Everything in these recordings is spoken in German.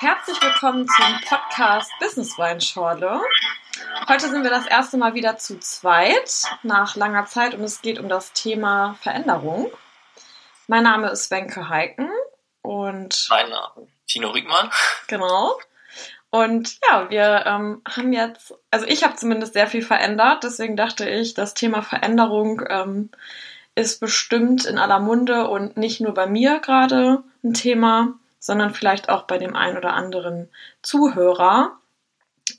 Herzlich willkommen zum Podcast Business Weinschorle. Heute sind wir das erste Mal wieder zu zweit nach langer Zeit und es geht um das Thema Veränderung. Mein Name ist Wenke Heiken und mein Name Tino Riegmann. Genau. Und ja, wir ähm, haben jetzt, also ich habe zumindest sehr viel verändert, deswegen dachte ich, das Thema Veränderung ähm, ist bestimmt in aller Munde und nicht nur bei mir gerade ein Thema, sondern vielleicht auch bei dem einen oder anderen Zuhörer.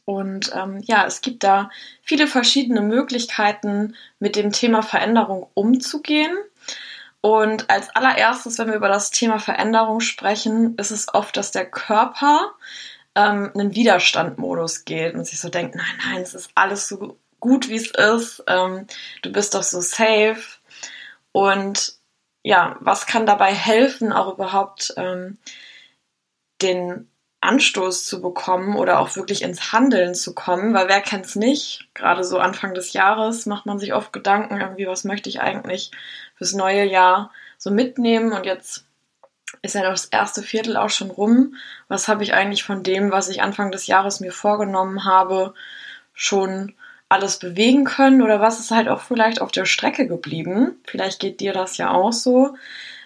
Und ähm, ja, es gibt da viele verschiedene Möglichkeiten, mit dem Thema Veränderung umzugehen. Und als allererstes, wenn wir über das Thema Veränderung sprechen, ist es oft, dass der Körper ähm, einen Widerstandmodus geht und sich so denkt, nein, nein, es ist alles so gut, wie es ist, ähm, du bist doch so safe. Und ja, was kann dabei helfen, auch überhaupt ähm, den Anstoß zu bekommen oder auch wirklich ins Handeln zu kommen, weil wer kennt's nicht? Gerade so Anfang des Jahres macht man sich oft Gedanken, irgendwie, was möchte ich eigentlich fürs neue Jahr so mitnehmen und jetzt ist ja das erste Viertel auch schon rum. Was habe ich eigentlich von dem, was ich Anfang des Jahres mir vorgenommen habe, schon alles bewegen können oder was ist halt auch vielleicht auf der Strecke geblieben? Vielleicht geht dir das ja auch so.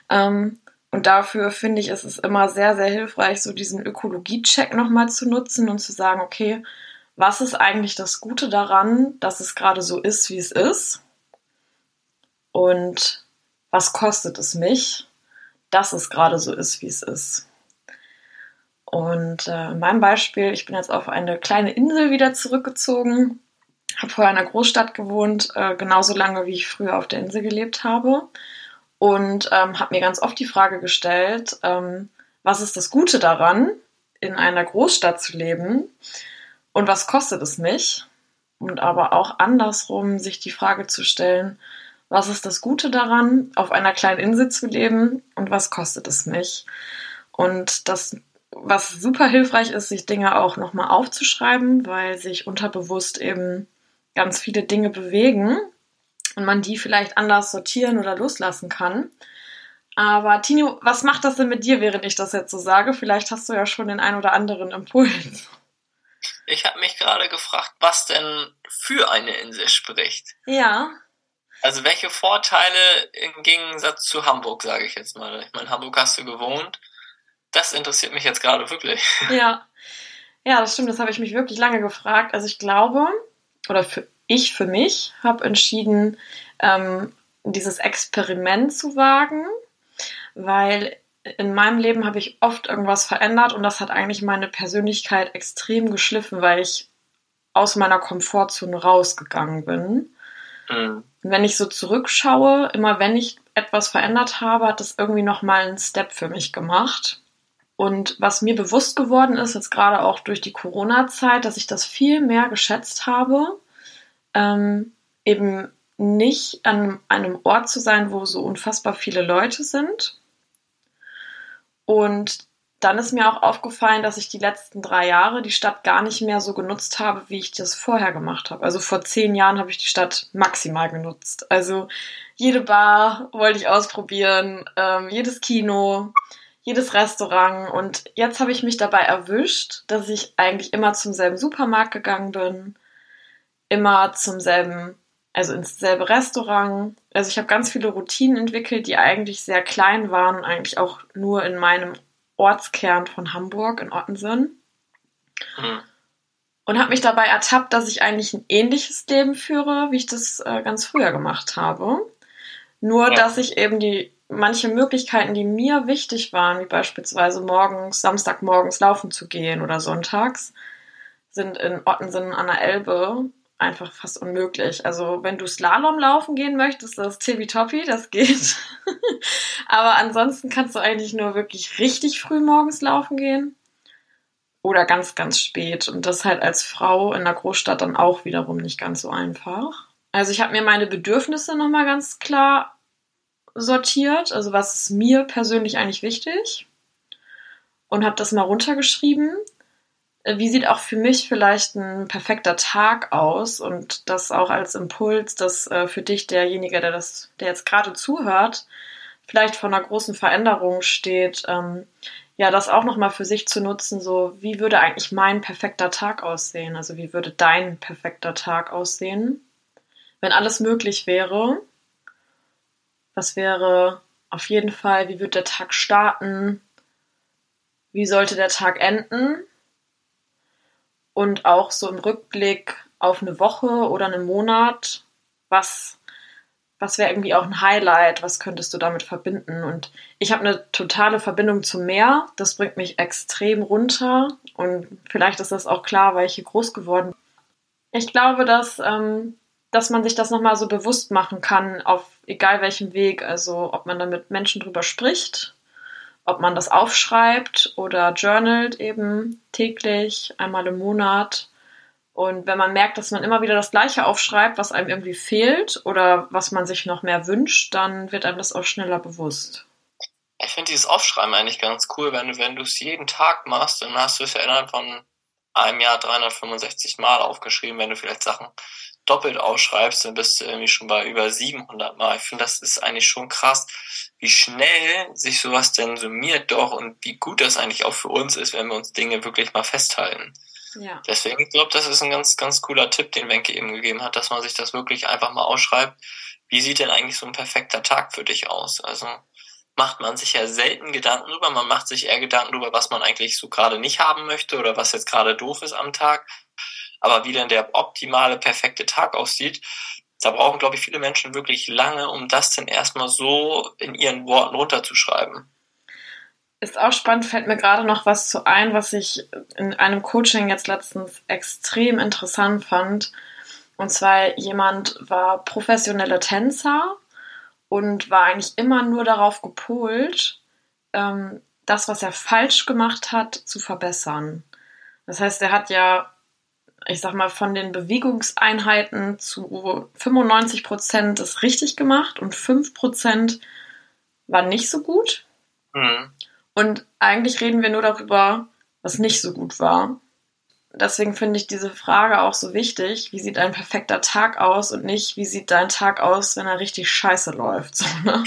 Ähm, und dafür finde ich, ist es immer sehr, sehr hilfreich, so diesen Ökologie-Check nochmal zu nutzen und zu sagen, okay, was ist eigentlich das Gute daran, dass es gerade so ist, wie es ist? Und was kostet es mich, dass es gerade so ist, wie es ist? Und äh, in meinem Beispiel, ich bin jetzt auf eine kleine Insel wieder zurückgezogen, habe vorher in einer Großstadt gewohnt, äh, genauso lange, wie ich früher auf der Insel gelebt habe und ähm, habe mir ganz oft die Frage gestellt, ähm, was ist das Gute daran, in einer Großstadt zu leben und was kostet es mich? Und aber auch andersrum sich die Frage zu stellen, was ist das Gute daran, auf einer kleinen Insel zu leben und was kostet es mich? Und das, was super hilfreich ist, sich Dinge auch nochmal aufzuschreiben, weil sich unterbewusst eben ganz viele Dinge bewegen und man die vielleicht anders sortieren oder loslassen kann. Aber Tino, was macht das denn mit dir, während ich das jetzt so sage? Vielleicht hast du ja schon den ein oder anderen Impuls. Ich habe mich gerade gefragt, was denn für eine Insel spricht. Ja. Also welche Vorteile im Gegensatz zu Hamburg, sage ich jetzt mal. Ich meine, Hamburg hast du gewohnt. Das interessiert mich jetzt gerade wirklich. Ja. Ja, das stimmt, das habe ich mich wirklich lange gefragt. Also ich glaube, oder für, ich für mich habe entschieden, ähm, dieses Experiment zu wagen, weil in meinem Leben habe ich oft irgendwas verändert und das hat eigentlich meine Persönlichkeit extrem geschliffen, weil ich aus meiner Komfortzone rausgegangen bin. Mhm. Wenn ich so zurückschaue, immer wenn ich etwas verändert habe, hat das irgendwie nochmal einen Step für mich gemacht. Und was mir bewusst geworden ist, jetzt gerade auch durch die Corona-Zeit, dass ich das viel mehr geschätzt habe, ähm, eben nicht an einem Ort zu sein, wo so unfassbar viele Leute sind. Und dann ist mir auch aufgefallen, dass ich die letzten drei Jahre die Stadt gar nicht mehr so genutzt habe, wie ich das vorher gemacht habe. Also vor zehn Jahren habe ich die Stadt maximal genutzt. Also jede Bar wollte ich ausprobieren, ähm, jedes Kino, jedes Restaurant. Und jetzt habe ich mich dabei erwischt, dass ich eigentlich immer zum selben Supermarkt gegangen bin, immer zum selben, also ins selbe Restaurant. Also ich habe ganz viele Routinen entwickelt, die eigentlich sehr klein waren, eigentlich auch nur in meinem Ortskern von Hamburg in Ottensen. Mhm. Und habe mich dabei ertappt, dass ich eigentlich ein ähnliches Leben führe, wie ich das äh, ganz früher gemacht habe. Nur, ja. dass ich eben die manche Möglichkeiten, die mir wichtig waren, wie beispielsweise morgens, Samstagmorgens laufen zu gehen oder sonntags, sind in Ottensen an der Elbe einfach fast unmöglich. Also wenn du Slalom laufen gehen möchtest, das ist tippitoppi, das geht. Aber ansonsten kannst du eigentlich nur wirklich richtig früh morgens laufen gehen. Oder ganz, ganz spät. Und das halt als Frau in der Großstadt dann auch wiederum nicht ganz so einfach. Also ich habe mir meine Bedürfnisse nochmal ganz klar sortiert. Also was ist mir persönlich eigentlich wichtig? Und habe das mal runtergeschrieben wie sieht auch für mich vielleicht ein perfekter Tag aus und das auch als Impuls, dass äh, für dich derjenige, der das, der jetzt gerade zuhört, vielleicht vor einer großen Veränderung steht, ähm, ja, das auch nochmal für sich zu nutzen, so wie würde eigentlich mein perfekter Tag aussehen? Also wie würde dein perfekter Tag aussehen? Wenn alles möglich wäre, was wäre auf jeden Fall, wie wird der Tag starten? Wie sollte der Tag enden? Und auch so im Rückblick auf eine Woche oder einen Monat, was was wäre irgendwie auch ein Highlight? Was könntest du damit verbinden? Und ich habe eine totale Verbindung zum Meer. Das bringt mich extrem runter. Und vielleicht ist das auch klar, weil ich hier groß geworden bin. Ich glaube, dass, ähm, dass man sich das nochmal so bewusst machen kann, auf egal welchem Weg. Also, ob man da mit Menschen drüber spricht, ob man das aufschreibt oder journalt eben täglich, einmal im Monat und wenn man merkt, dass man immer wieder das Gleiche aufschreibt, was einem irgendwie fehlt oder was man sich noch mehr wünscht, dann wird einem das auch schneller bewusst. Ich finde dieses Aufschreiben eigentlich ganz cool, wenn, wenn du es jeden Tag machst, dann hast du es ja innerhalb von einem Jahr 365 Mal aufgeschrieben. Wenn du vielleicht Sachen doppelt aufschreibst, dann bist du irgendwie schon bei über 700 Mal. Ich finde, das ist eigentlich schon krass, wie schnell sich sowas denn summiert doch und wie gut das eigentlich auch für uns ist, wenn wir uns Dinge wirklich mal festhalten. Ja. Deswegen, ich glaube, das ist ein ganz, ganz cooler Tipp, den Wenke eben gegeben hat, dass man sich das wirklich einfach mal ausschreibt. Wie sieht denn eigentlich so ein perfekter Tag für dich aus? Also macht man sich ja selten Gedanken drüber. Man macht sich eher Gedanken drüber, was man eigentlich so gerade nicht haben möchte oder was jetzt gerade doof ist am Tag. Aber wie denn der optimale, perfekte Tag aussieht, da brauchen, glaube ich, viele Menschen wirklich lange, um das denn erstmal so in ihren Worten runterzuschreiben. Ist auch spannend, fällt mir gerade noch was zu ein, was ich in einem Coaching jetzt letztens extrem interessant fand. Und zwar jemand war professioneller Tänzer und war eigentlich immer nur darauf gepolt, ähm, das, was er falsch gemacht hat, zu verbessern. Das heißt, er hat ja, ich sag mal, von den Bewegungseinheiten zu 95 Prozent das richtig gemacht und 5 Prozent war nicht so gut. Mhm. Und eigentlich reden wir nur darüber, was nicht so gut war. Deswegen finde ich diese Frage auch so wichtig. Wie sieht ein perfekter Tag aus und nicht, wie sieht dein Tag aus, wenn er richtig scheiße läuft? So, ne?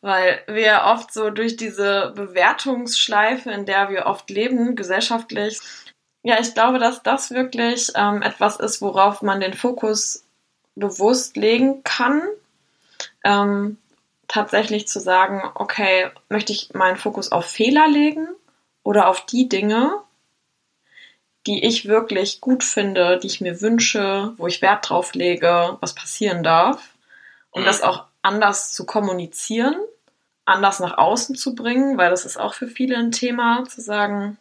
Weil wir oft so durch diese Bewertungsschleife, in der wir oft leben, gesellschaftlich, ja, ich glaube, dass das wirklich ähm, etwas ist, worauf man den Fokus bewusst legen kann. Ähm, tatsächlich zu sagen, okay, möchte ich meinen Fokus auf Fehler legen oder auf die Dinge, die ich wirklich gut finde, die ich mir wünsche, wo ich Wert drauf lege, was passieren darf, um mhm. das auch anders zu kommunizieren, anders nach außen zu bringen, weil das ist auch für viele ein Thema, zu sagen,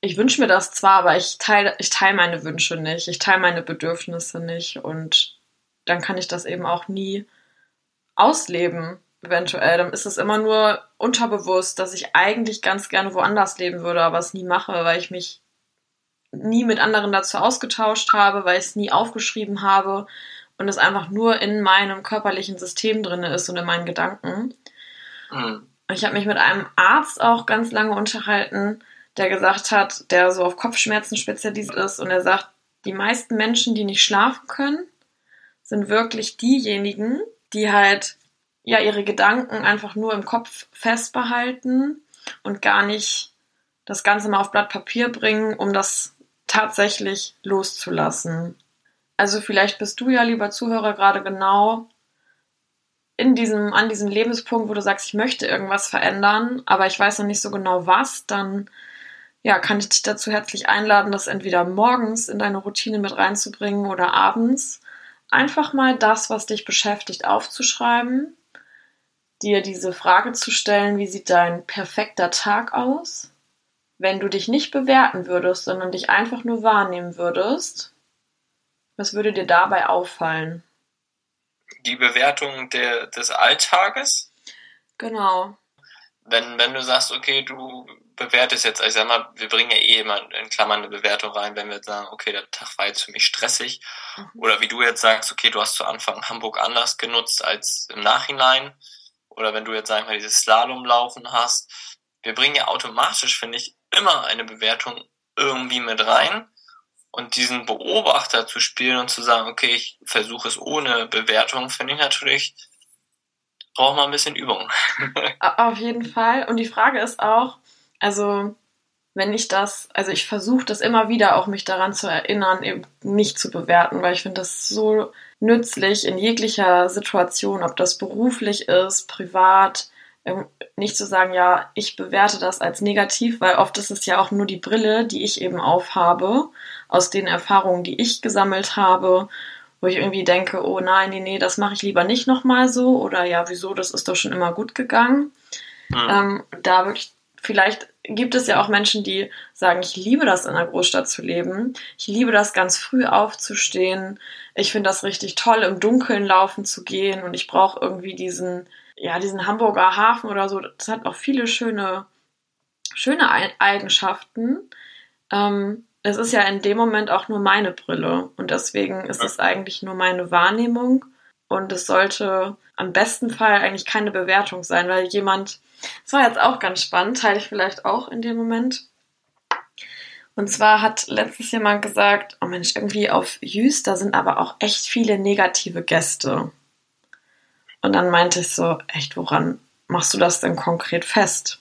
ich wünsche mir das zwar, aber ich teile, ich teile meine Wünsche nicht, ich teile meine Bedürfnisse nicht und dann kann ich das eben auch nie ausleben, eventuell, dann ist es immer nur unterbewusst, dass ich eigentlich ganz gerne woanders leben würde, aber es nie mache, weil ich mich nie mit anderen dazu ausgetauscht habe, weil ich es nie aufgeschrieben habe und es einfach nur in meinem körperlichen System drin ist und in meinen Gedanken. Mhm. Ich habe mich mit einem Arzt auch ganz lange unterhalten, der gesagt hat, der so auf Kopfschmerzen spezialisiert ist und er sagt, die meisten Menschen, die nicht schlafen können, sind wirklich diejenigen, die halt ja ihre Gedanken einfach nur im Kopf festbehalten und gar nicht das Ganze mal auf Blatt Papier bringen, um das tatsächlich loszulassen. Also vielleicht bist du ja, lieber Zuhörer, gerade genau in diesem, an diesem Lebenspunkt, wo du sagst, ich möchte irgendwas verändern, aber ich weiß noch nicht so genau was, dann ja, kann ich dich dazu herzlich einladen, das entweder morgens in deine Routine mit reinzubringen oder abends. Einfach mal das, was dich beschäftigt, aufzuschreiben dir diese Frage zu stellen, wie sieht dein perfekter Tag aus? Wenn du dich nicht bewerten würdest, sondern dich einfach nur wahrnehmen würdest, was würde dir dabei auffallen? Die Bewertung der, des Alltages? Genau. Wenn, wenn du sagst, okay, du bewertest jetzt, also ich sag mal, wir bringen ja eh immer in Klammern eine Bewertung rein, wenn wir jetzt sagen, okay, der Tag war jetzt für mich stressig. Mhm. Oder wie du jetzt sagst, okay, du hast zu Anfang Hamburg anders genutzt als im Nachhinein oder wenn du jetzt, sag ich mal, dieses Slalomlaufen hast, wir bringen ja automatisch, finde ich, immer eine Bewertung irgendwie mit rein. Und diesen Beobachter zu spielen und zu sagen, okay, ich versuche es ohne Bewertung, finde ich natürlich, braucht man ein bisschen Übung. Auf jeden Fall. Und die Frage ist auch, Also wenn ich das, also ich versuche das immer wieder auch mich daran zu erinnern, eben nicht zu bewerten, weil ich finde das so nützlich in jeglicher Situation, ob das beruflich ist, privat, ähm, nicht zu sagen, ja, ich bewerte das als negativ, weil oft ist es ja auch nur die Brille, die ich eben aufhabe, aus den Erfahrungen, die ich gesammelt habe, wo ich irgendwie denke, oh nein, nee, nee, das mache ich lieber nicht nochmal so oder ja, wieso, das ist doch schon immer gut gegangen. Mhm. Ähm, da wirklich vielleicht gibt es ja auch Menschen, die sagen, ich liebe das in einer Großstadt zu leben. Ich liebe das ganz früh aufzustehen. Ich finde das richtig toll, im Dunkeln laufen zu gehen und ich brauche irgendwie diesen, ja, diesen Hamburger Hafen oder so. Das hat auch viele schöne, schöne Eigenschaften. Ähm, es ist ja in dem Moment auch nur meine Brille und deswegen ist es eigentlich nur meine Wahrnehmung und es sollte am besten Fall eigentlich keine Bewertung sein, weil jemand, das war jetzt auch ganz spannend, teile ich vielleicht auch in dem Moment. Und zwar hat letztens jemand gesagt, oh Mensch, irgendwie auf Jüst, da sind aber auch echt viele negative Gäste. Und dann meinte ich so, echt, woran machst du das denn konkret fest?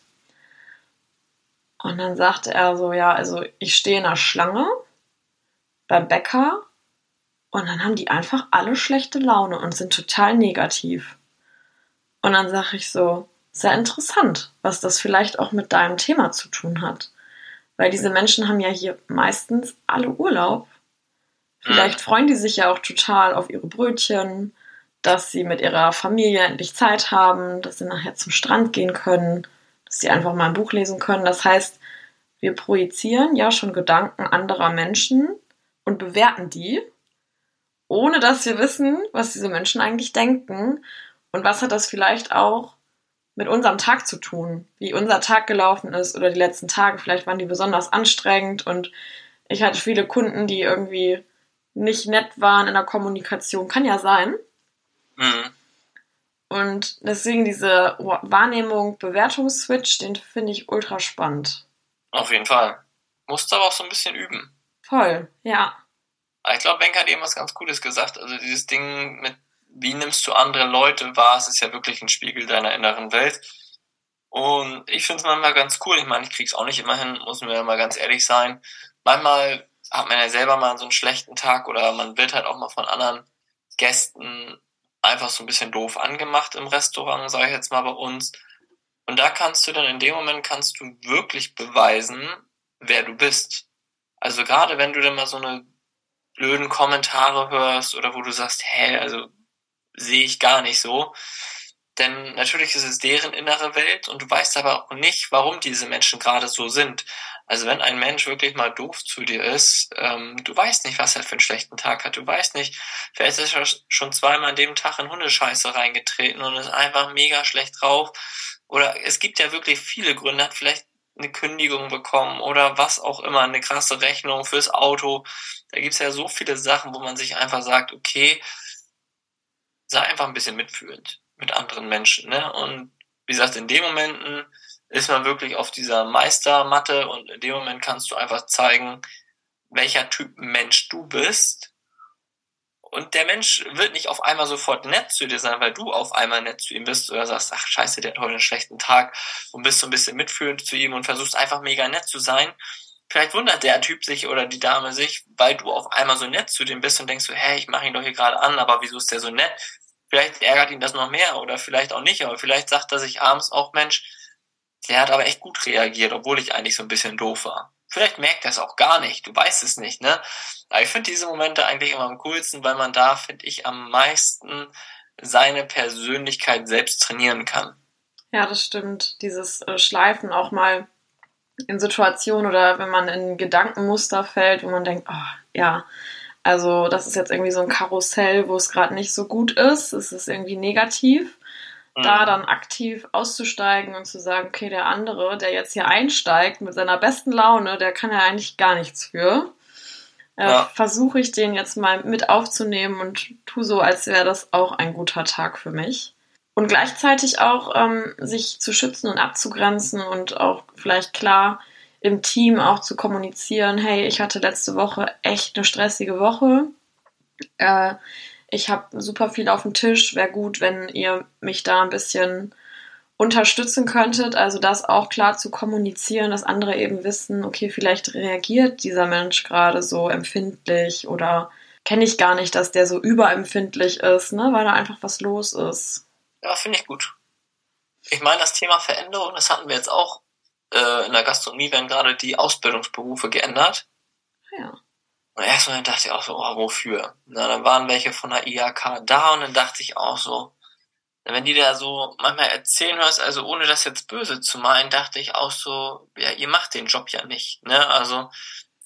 Und dann sagte er so, ja, also ich stehe in der Schlange beim Bäcker und dann haben die einfach alle schlechte Laune und sind total negativ. Und dann sage ich so, sehr interessant, was das vielleicht auch mit deinem Thema zu tun hat. Weil diese Menschen haben ja hier meistens alle Urlaub. Vielleicht freuen die sich ja auch total auf ihre Brötchen, dass sie mit ihrer Familie endlich Zeit haben, dass sie nachher zum Strand gehen können, dass sie einfach mal ein Buch lesen können. Das heißt, wir projizieren ja schon Gedanken anderer Menschen und bewerten die, ohne dass wir wissen, was diese Menschen eigentlich denken und was hat das vielleicht auch mit unserem Tag zu tun, wie unser Tag gelaufen ist oder die letzten Tage. Vielleicht waren die besonders anstrengend und ich hatte viele Kunden, die irgendwie nicht nett waren in der Kommunikation. Kann ja sein. Mhm. Und deswegen diese Wahrnehmung, Bewertungsswitch, den finde ich ultra spannend. Auf jeden Fall. Musst aber auch so ein bisschen üben. Voll, ja. Ich glaube, Benk hat eben was ganz Gutes gesagt. Also dieses Ding mit wie nimmst du andere Leute wahr? Es ist ja wirklich ein Spiegel deiner inneren Welt. Und ich finde es manchmal ganz cool. Ich meine, ich krieg's auch nicht immer hin, muss mir mal ganz ehrlich sein. Manchmal hat man ja selber mal so einen schlechten Tag oder man wird halt auch mal von anderen Gästen einfach so ein bisschen doof angemacht im Restaurant, sage ich jetzt mal bei uns. Und da kannst du dann in dem Moment kannst du wirklich beweisen, wer du bist. Also gerade wenn du dann mal so eine blöden Kommentare hörst oder wo du sagst, hä, also sehe ich gar nicht so. Denn natürlich ist es deren innere Welt und du weißt aber auch nicht, warum diese Menschen gerade so sind. Also wenn ein Mensch wirklich mal doof zu dir ist, ähm, du weißt nicht, was er für einen schlechten Tag hat. Du weißt nicht, vielleicht ist er schon zweimal an dem Tag in Hundescheiße reingetreten und ist einfach mega schlecht drauf. Oder es gibt ja wirklich viele Gründe, hat vielleicht eine Kündigung bekommen oder was auch immer, eine krasse Rechnung fürs Auto. Da gibt's ja so viele Sachen, wo man sich einfach sagt, okay, sei einfach ein bisschen mitfühlend mit anderen Menschen. Ne? Und wie gesagt, in den Momenten ist man wirklich auf dieser Meistermatte und in dem Moment kannst du einfach zeigen, welcher Typ Mensch du bist. Und der Mensch wird nicht auf einmal sofort nett zu dir sein, weil du auf einmal nett zu ihm bist oder sagst, ach scheiße, der hat heute einen schlechten Tag und bist so ein bisschen mitfühlend zu ihm und versuchst einfach mega nett zu sein. Vielleicht wundert der Typ sich oder die Dame sich, weil du auf einmal so nett zu dem bist und denkst so, hä, ich mache ihn doch hier gerade an, aber wieso ist der so nett? Vielleicht ärgert ihn das noch mehr oder vielleicht auch nicht, aber vielleicht sagt er sich abends auch, Mensch, der hat aber echt gut reagiert, obwohl ich eigentlich so ein bisschen doof war. Vielleicht merkt er es auch gar nicht, du weißt es nicht, ne? Aber ich finde diese Momente eigentlich immer am coolsten, weil man da, finde ich, am meisten seine Persönlichkeit selbst trainieren kann. Ja, das stimmt. Dieses äh, Schleifen auch mal in Situationen oder wenn man in Gedankenmuster fällt, wo man denkt, oh, ja, also das ist jetzt irgendwie so ein Karussell, wo es gerade nicht so gut ist. Es ist irgendwie negativ. Mhm. Da dann aktiv auszusteigen und zu sagen, okay, der andere, der jetzt hier einsteigt mit seiner besten Laune, der kann ja eigentlich gar nichts für. Äh, ja. Versuche ich den jetzt mal mit aufzunehmen und tu so, als wäre das auch ein guter Tag für mich. Und gleichzeitig auch ähm, sich zu schützen und abzugrenzen und auch vielleicht klar im Team auch zu kommunizieren, hey, ich hatte letzte Woche echt eine stressige Woche. Äh, ich habe super viel auf dem Tisch. Wäre gut, wenn ihr mich da ein bisschen unterstützen könntet, also das auch klar zu kommunizieren, dass andere eben wissen, okay, vielleicht reagiert dieser Mensch gerade so empfindlich oder kenne ich gar nicht, dass der so überempfindlich ist, ne, weil da einfach was los ist. Ja, finde ich gut. Ich meine, das Thema Veränderung, das hatten wir jetzt auch äh, in der Gastronomie, werden gerade die Ausbildungsberufe geändert. Ja. Und erstmal dachte ich auch so, oh, wofür? Na, dann waren welche von der IHK da und dann dachte ich auch so, wenn die da so manchmal erzählen hörst, also ohne das jetzt böse zu meinen, dachte ich auch so, ja, ihr macht den Job ja nicht, ne? Also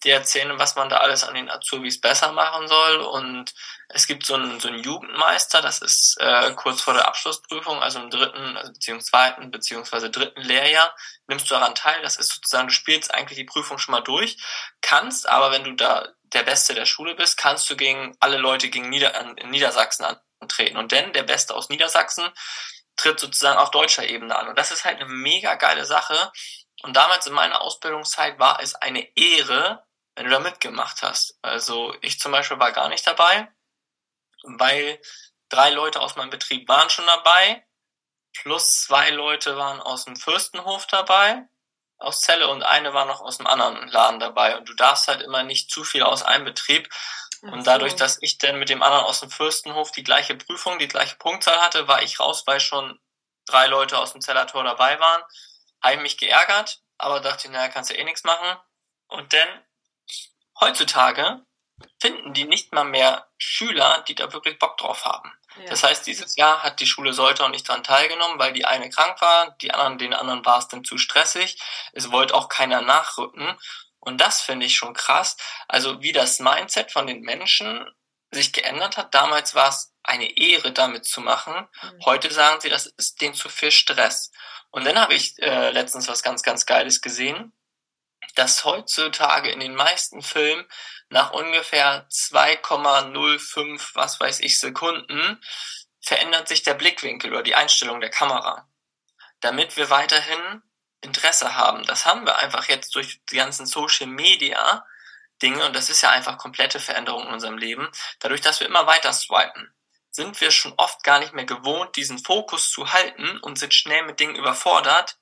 die erzählen, was man da alles an den Azubis besser machen soll und es gibt so einen, so einen Jugendmeister, das ist äh, kurz vor der Abschlussprüfung, also im dritten, also beziehungsweise zweiten, beziehungsweise dritten Lehrjahr, nimmst du daran teil, das ist sozusagen, du spielst eigentlich die Prüfung schon mal durch, kannst, aber wenn du da der Beste der Schule bist, kannst du gegen alle Leute gegen Nieder in Niedersachsen an antreten. Und denn der Beste aus Niedersachsen tritt sozusagen auf deutscher Ebene an. Und das ist halt eine mega geile Sache. Und damals in meiner Ausbildungszeit war es eine Ehre, wenn du da mitgemacht hast. Also ich zum Beispiel war gar nicht dabei, weil drei Leute aus meinem Betrieb waren schon dabei, plus zwei Leute waren aus dem Fürstenhof dabei, aus Celle und eine war noch aus einem anderen Laden dabei. Und du darfst halt immer nicht zu viel aus einem Betrieb, und dadurch, dass ich dann mit dem anderen aus dem Fürstenhof die gleiche Prüfung, die gleiche Punktzahl hatte, war ich raus, weil schon drei Leute aus dem Zellertor dabei waren. Habe ich mich geärgert, aber dachte, naja, kannst du eh nichts machen. Und dann, heutzutage, finden die nicht mal mehr Schüler, die da wirklich Bock drauf haben. Ja. Das heißt, dieses Jahr hat die Schule Soltau nicht dran teilgenommen, weil die eine krank war, die anderen, den anderen war es dann zu stressig. Es wollte auch keiner nachrücken. Und das finde ich schon krass. Also wie das Mindset von den Menschen sich geändert hat. Damals war es eine Ehre, damit zu machen. Mhm. Heute sagen sie, das ist denen zu viel Stress. Und dann habe ich äh, letztens was ganz, ganz Geiles gesehen, dass heutzutage in den meisten Filmen nach ungefähr 2,05, was weiß ich, Sekunden verändert sich der Blickwinkel oder die Einstellung der Kamera, damit wir weiterhin Interesse haben. Das haben wir einfach jetzt durch die ganzen Social Media Dinge und das ist ja einfach komplette Veränderung in unserem Leben. Dadurch, dass wir immer weiter swipen, sind wir schon oft gar nicht mehr gewohnt, diesen Fokus zu halten und sind schnell mit Dingen überfordert,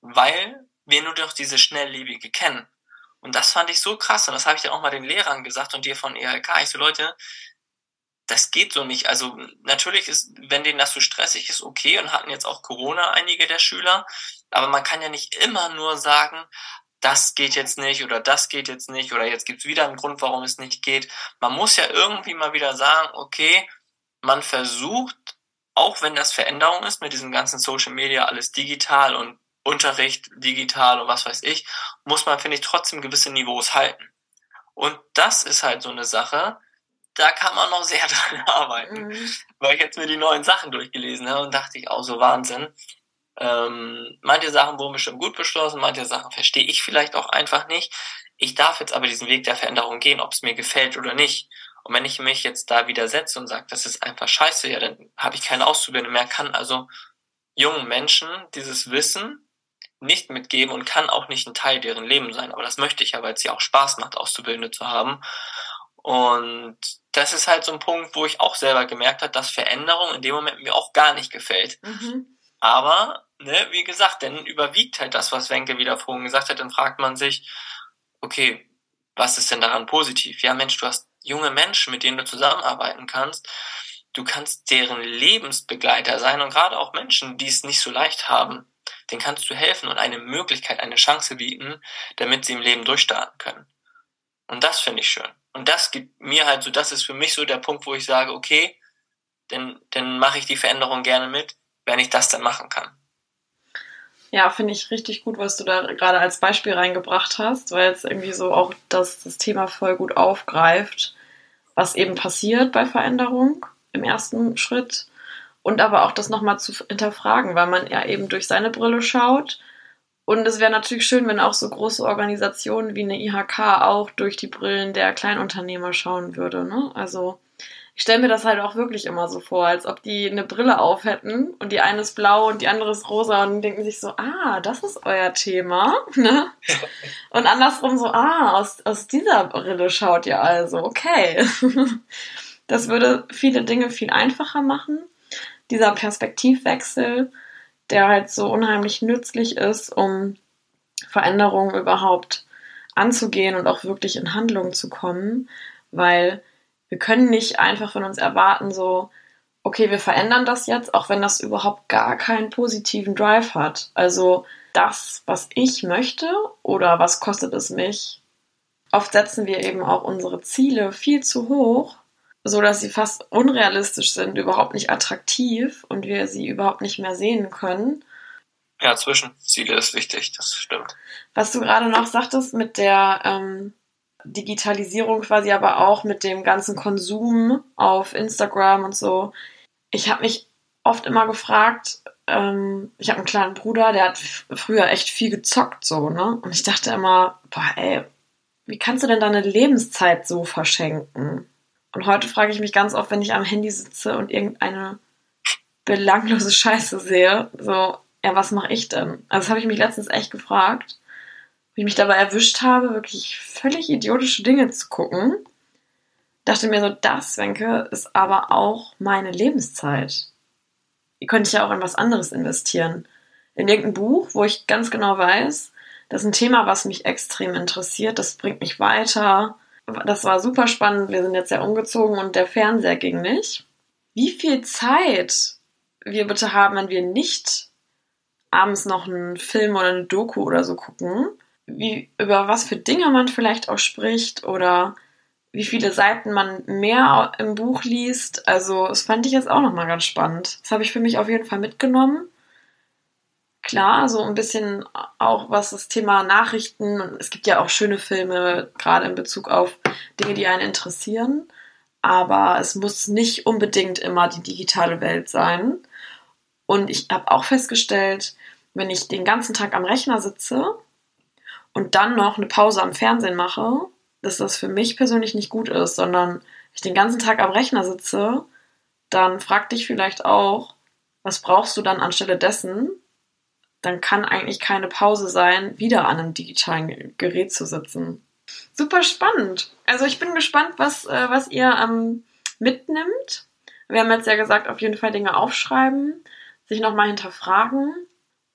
weil wir nur durch diese Schnelllebige kennen. Und das fand ich so krass und das habe ich dann auch mal den Lehrern gesagt und dir von EHK. Ich so, Leute, das geht so nicht. Also natürlich ist, wenn denen das so stressig ist, okay und hatten jetzt auch Corona einige der Schüler, aber man kann ja nicht immer nur sagen, das geht jetzt nicht oder das geht jetzt nicht oder jetzt gibt's wieder einen Grund, warum es nicht geht. Man muss ja irgendwie mal wieder sagen, okay, man versucht, auch wenn das Veränderung ist mit diesem ganzen Social Media, alles digital und Unterricht digital und was weiß ich, muss man, finde ich, trotzdem gewisse Niveaus halten. Und das ist halt so eine Sache, da kann man noch sehr dran arbeiten. Mhm. Weil ich jetzt mir die neuen Sachen durchgelesen habe und dachte ich auch so Wahnsinn. Ähm, manche Sachen wurden bestimmt gut beschlossen, manche Sachen verstehe ich vielleicht auch einfach nicht. Ich darf jetzt aber diesen Weg der Veränderung gehen, ob es mir gefällt oder nicht. Und wenn ich mich jetzt da widersetze und sage, das ist einfach scheiße, ja, dann habe ich keine Auszubildende mehr, kann also jungen Menschen dieses Wissen nicht mitgeben und kann auch nicht ein Teil deren Leben sein. Aber das möchte ich ja, weil es ja auch Spaß macht, Auszubildende zu haben. Und das ist halt so ein Punkt, wo ich auch selber gemerkt habe, dass Veränderung in dem Moment mir auch gar nicht gefällt. Mhm. Aber, ne, wie gesagt, dann überwiegt halt das, was Wenke wieder vorhin gesagt hat, dann fragt man sich, okay, was ist denn daran positiv? Ja, Mensch, du hast junge Menschen, mit denen du zusammenarbeiten kannst. Du kannst deren Lebensbegleiter sein und gerade auch Menschen, die es nicht so leicht haben, denen kannst du helfen und eine Möglichkeit, eine Chance bieten, damit sie im Leben durchstarten können. Und das finde ich schön. Und das gibt mir halt so, das ist für mich so der Punkt, wo ich sage, okay, dann, dann mache ich die Veränderung gerne mit, wenn ich das dann machen kann. Ja, finde ich richtig gut, was du da gerade als Beispiel reingebracht hast, weil es irgendwie so auch das, das Thema voll gut aufgreift, was eben passiert bei Veränderung im ersten Schritt und aber auch das nochmal zu hinterfragen, weil man ja eben durch seine Brille schaut und es wäre natürlich schön, wenn auch so große Organisationen wie eine IHK auch durch die Brillen der Kleinunternehmer schauen würde. Ne? Also ich stelle mir das halt auch wirklich immer so vor, als ob die eine Brille auf hätten und die eine ist blau und die andere ist rosa und denken sich so, ah, das ist euer Thema. Ne? Und andersrum so, ah, aus, aus dieser Brille schaut ihr also, okay. Das würde viele Dinge viel einfacher machen. Dieser Perspektivwechsel der halt so unheimlich nützlich ist, um Veränderungen überhaupt anzugehen und auch wirklich in Handlung zu kommen, weil wir können nicht einfach von uns erwarten, so, okay, wir verändern das jetzt, auch wenn das überhaupt gar keinen positiven Drive hat. Also das, was ich möchte oder was kostet es mich? Oft setzen wir eben auch unsere Ziele viel zu hoch, so dass sie fast unrealistisch sind, überhaupt nicht attraktiv und wir sie überhaupt nicht mehr sehen können. Ja, Zwischenziele ist wichtig, das stimmt. Was du gerade noch sagtest mit der ähm, Digitalisierung quasi, aber auch mit dem ganzen Konsum auf Instagram und so. Ich habe mich oft immer gefragt, ähm, ich habe einen kleinen Bruder, der hat früher echt viel gezockt, so, ne? Und ich dachte immer, boah, ey, wie kannst du denn deine Lebenszeit so verschenken? Und heute frage ich mich ganz oft, wenn ich am Handy sitze und irgendeine belanglose Scheiße sehe, so, ja, was mache ich denn? Also das habe ich mich letztens echt gefragt, wie ich mich dabei erwischt habe, wirklich völlig idiotische Dinge zu gucken. Dachte mir so, das, Wenke, ist aber auch meine Lebenszeit. Die könnte ich ja auch in was anderes investieren. In irgendein Buch, wo ich ganz genau weiß, das ist ein Thema, was mich extrem interessiert, das bringt mich weiter. Das war super spannend. Wir sind jetzt ja umgezogen und der Fernseher ging nicht. Wie viel Zeit wir bitte haben, wenn wir nicht abends noch einen Film oder eine Doku oder so gucken, wie, über was für Dinge man vielleicht auch spricht oder wie viele Seiten man mehr im Buch liest. Also, das fand ich jetzt auch nochmal ganz spannend. Das habe ich für mich auf jeden Fall mitgenommen. Klar, so ein bisschen auch was das Thema Nachrichten und es gibt ja auch schöne Filme, gerade in Bezug auf Dinge, die einen interessieren. Aber es muss nicht unbedingt immer die digitale Welt sein. Und ich habe auch festgestellt, wenn ich den ganzen Tag am Rechner sitze und dann noch eine Pause am Fernsehen mache, dass das für mich persönlich nicht gut ist, sondern ich den ganzen Tag am Rechner sitze, dann frag dich vielleicht auch, was brauchst du dann anstelle dessen? Dann kann eigentlich keine Pause sein, wieder an einem digitalen Gerät zu sitzen. Super spannend. Also ich bin gespannt, was, äh, was ihr ähm, mitnimmt. Wir haben jetzt ja gesagt, auf jeden Fall Dinge aufschreiben, sich nochmal hinterfragen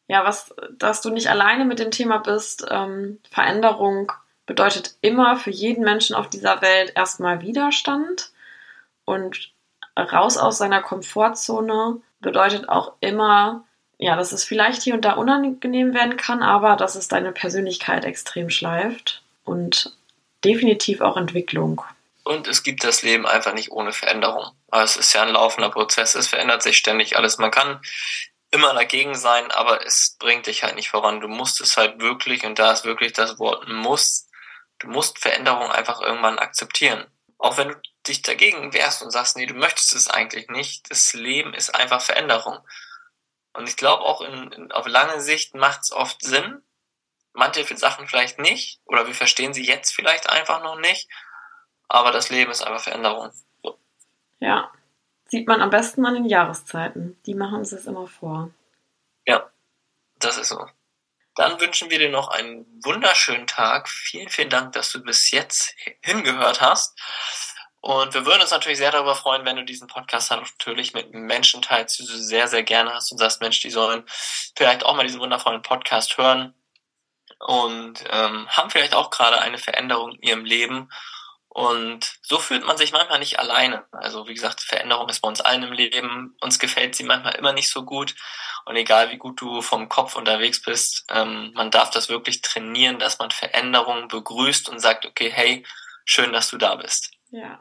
ja, was, dass du nicht alleine mit dem Thema bist. Ähm, Veränderung bedeutet immer für jeden Menschen auf dieser Welt erstmal Widerstand und raus aus seiner Komfortzone bedeutet auch immer, ja, dass es vielleicht hier und da unangenehm werden kann, aber dass es deine Persönlichkeit extrem schleift und definitiv auch Entwicklung. Und es gibt das Leben einfach nicht ohne Veränderung. Es ist ja ein laufender Prozess, es verändert sich ständig alles. Man kann immer dagegen sein, aber es bringt dich halt nicht voran. Du musst es halt wirklich, und da ist wirklich das Wort muss, du musst Veränderung einfach irgendwann akzeptieren. Auch wenn du dich dagegen wehrst und sagst, nee, du möchtest es eigentlich nicht, das Leben ist einfach Veränderung. Und ich glaube auch in, in, auf lange Sicht macht es oft Sinn, manche Sachen vielleicht nicht, oder wir verstehen sie jetzt vielleicht einfach noch nicht, aber das Leben ist einfach Veränderung. So. Ja, Sieht man am besten an den Jahreszeiten. Die machen uns das immer vor. Ja, das ist so. Dann wünschen wir dir noch einen wunderschönen Tag. Vielen, vielen Dank, dass du bis jetzt hingehört hast. Und wir würden uns natürlich sehr darüber freuen, wenn du diesen Podcast natürlich mit Menschen teilst, die du sehr, sehr gerne hast und sagst, Mensch, die sollen vielleicht auch mal diesen wundervollen Podcast hören und ähm, haben vielleicht auch gerade eine Veränderung in ihrem Leben und so fühlt man sich manchmal nicht alleine. Also wie gesagt, Veränderung ist bei uns allen im Leben. Uns gefällt sie manchmal immer nicht so gut. Und egal wie gut du vom Kopf unterwegs bist, ähm, man darf das wirklich trainieren, dass man Veränderungen begrüßt und sagt, okay, hey, schön, dass du da bist. Ja,